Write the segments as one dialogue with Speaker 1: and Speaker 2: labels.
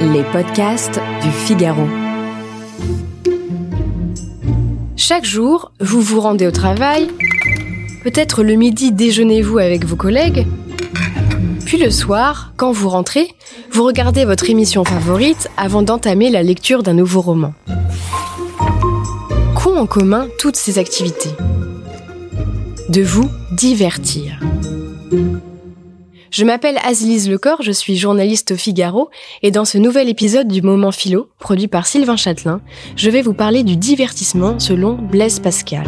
Speaker 1: Les podcasts du Figaro. Chaque jour, vous vous rendez au travail. Peut-être le midi déjeunez-vous avec vos collègues. Puis le soir, quand vous rentrez, vous regardez votre émission favorite avant d'entamer la lecture d'un nouveau roman. Qu'ont en commun toutes ces activités? De vous divertir. Je m'appelle Azlise Lecor, je suis journaliste au Figaro, et dans ce nouvel épisode du Moment Philo, produit par Sylvain Châtelain, je vais vous parler du divertissement selon Blaise Pascal.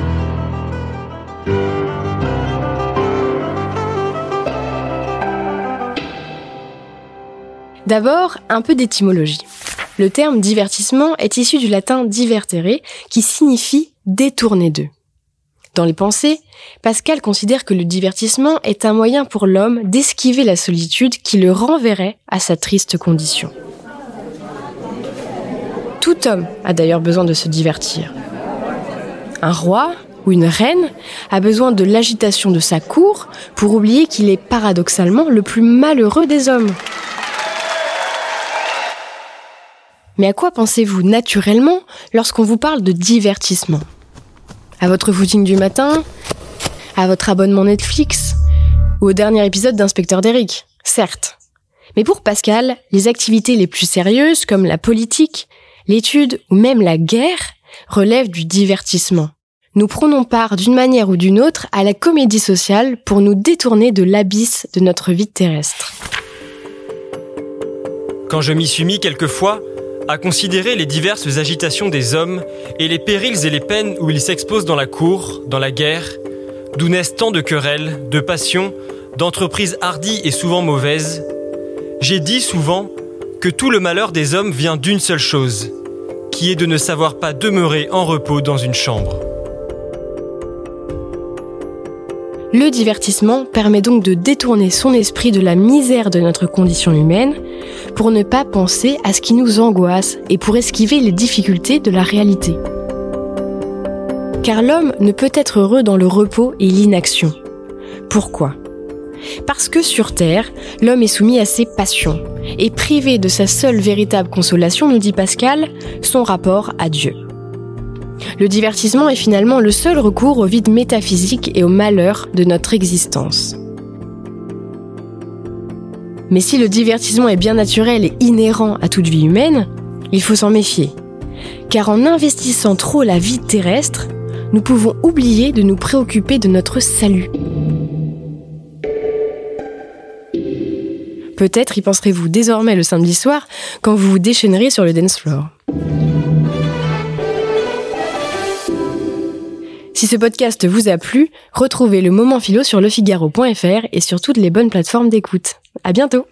Speaker 1: D'abord, un peu d'étymologie. Le terme divertissement est issu du latin divertere, qui signifie détourner d'eux. Dans les pensées, Pascal considère que le divertissement est un moyen pour l'homme d'esquiver la solitude qui le renverrait à sa triste condition. Tout homme a d'ailleurs besoin de se divertir. Un roi ou une reine a besoin de l'agitation de sa cour pour oublier qu'il est paradoxalement le plus malheureux des hommes. Mais à quoi pensez-vous naturellement lorsqu'on vous parle de divertissement? À votre footing du matin, à votre abonnement Netflix, ou au dernier épisode d'Inspecteur d'Eric, certes. Mais pour Pascal, les activités les plus sérieuses, comme la politique, l'étude ou même la guerre, relèvent du divertissement. Nous prenons part d'une manière ou d'une autre à la comédie sociale pour nous détourner de l'abysse de notre vie terrestre.
Speaker 2: Quand je m'y suis mis quelquefois, à considérer les diverses agitations des hommes et les périls et les peines où ils s'exposent dans la cour, dans la guerre, d'où naissent tant de querelles, de passions, d'entreprises hardies et souvent mauvaises, j'ai dit souvent que tout le malheur des hommes vient d'une seule chose, qui est de ne savoir pas demeurer en repos dans une chambre.
Speaker 1: Le divertissement permet donc de détourner son esprit de la misère de notre condition humaine pour ne pas penser à ce qui nous angoisse et pour esquiver les difficultés de la réalité. Car l'homme ne peut être heureux dans le repos et l'inaction. Pourquoi? Parce que sur Terre, l'homme est soumis à ses passions et privé de sa seule véritable consolation, nous dit Pascal, son rapport à Dieu. Le divertissement est finalement le seul recours au vide métaphysique et au malheur de notre existence. Mais si le divertissement est bien naturel et inhérent à toute vie humaine, il faut s'en méfier. Car en investissant trop la vie terrestre, nous pouvons oublier de nous préoccuper de notre salut. Peut-être y penserez-vous désormais le samedi soir quand vous vous déchaînerez sur le dance floor. Si ce podcast vous a plu, retrouvez le moment philo sur lefigaro.fr et sur toutes les bonnes plateformes d'écoute. À bientôt!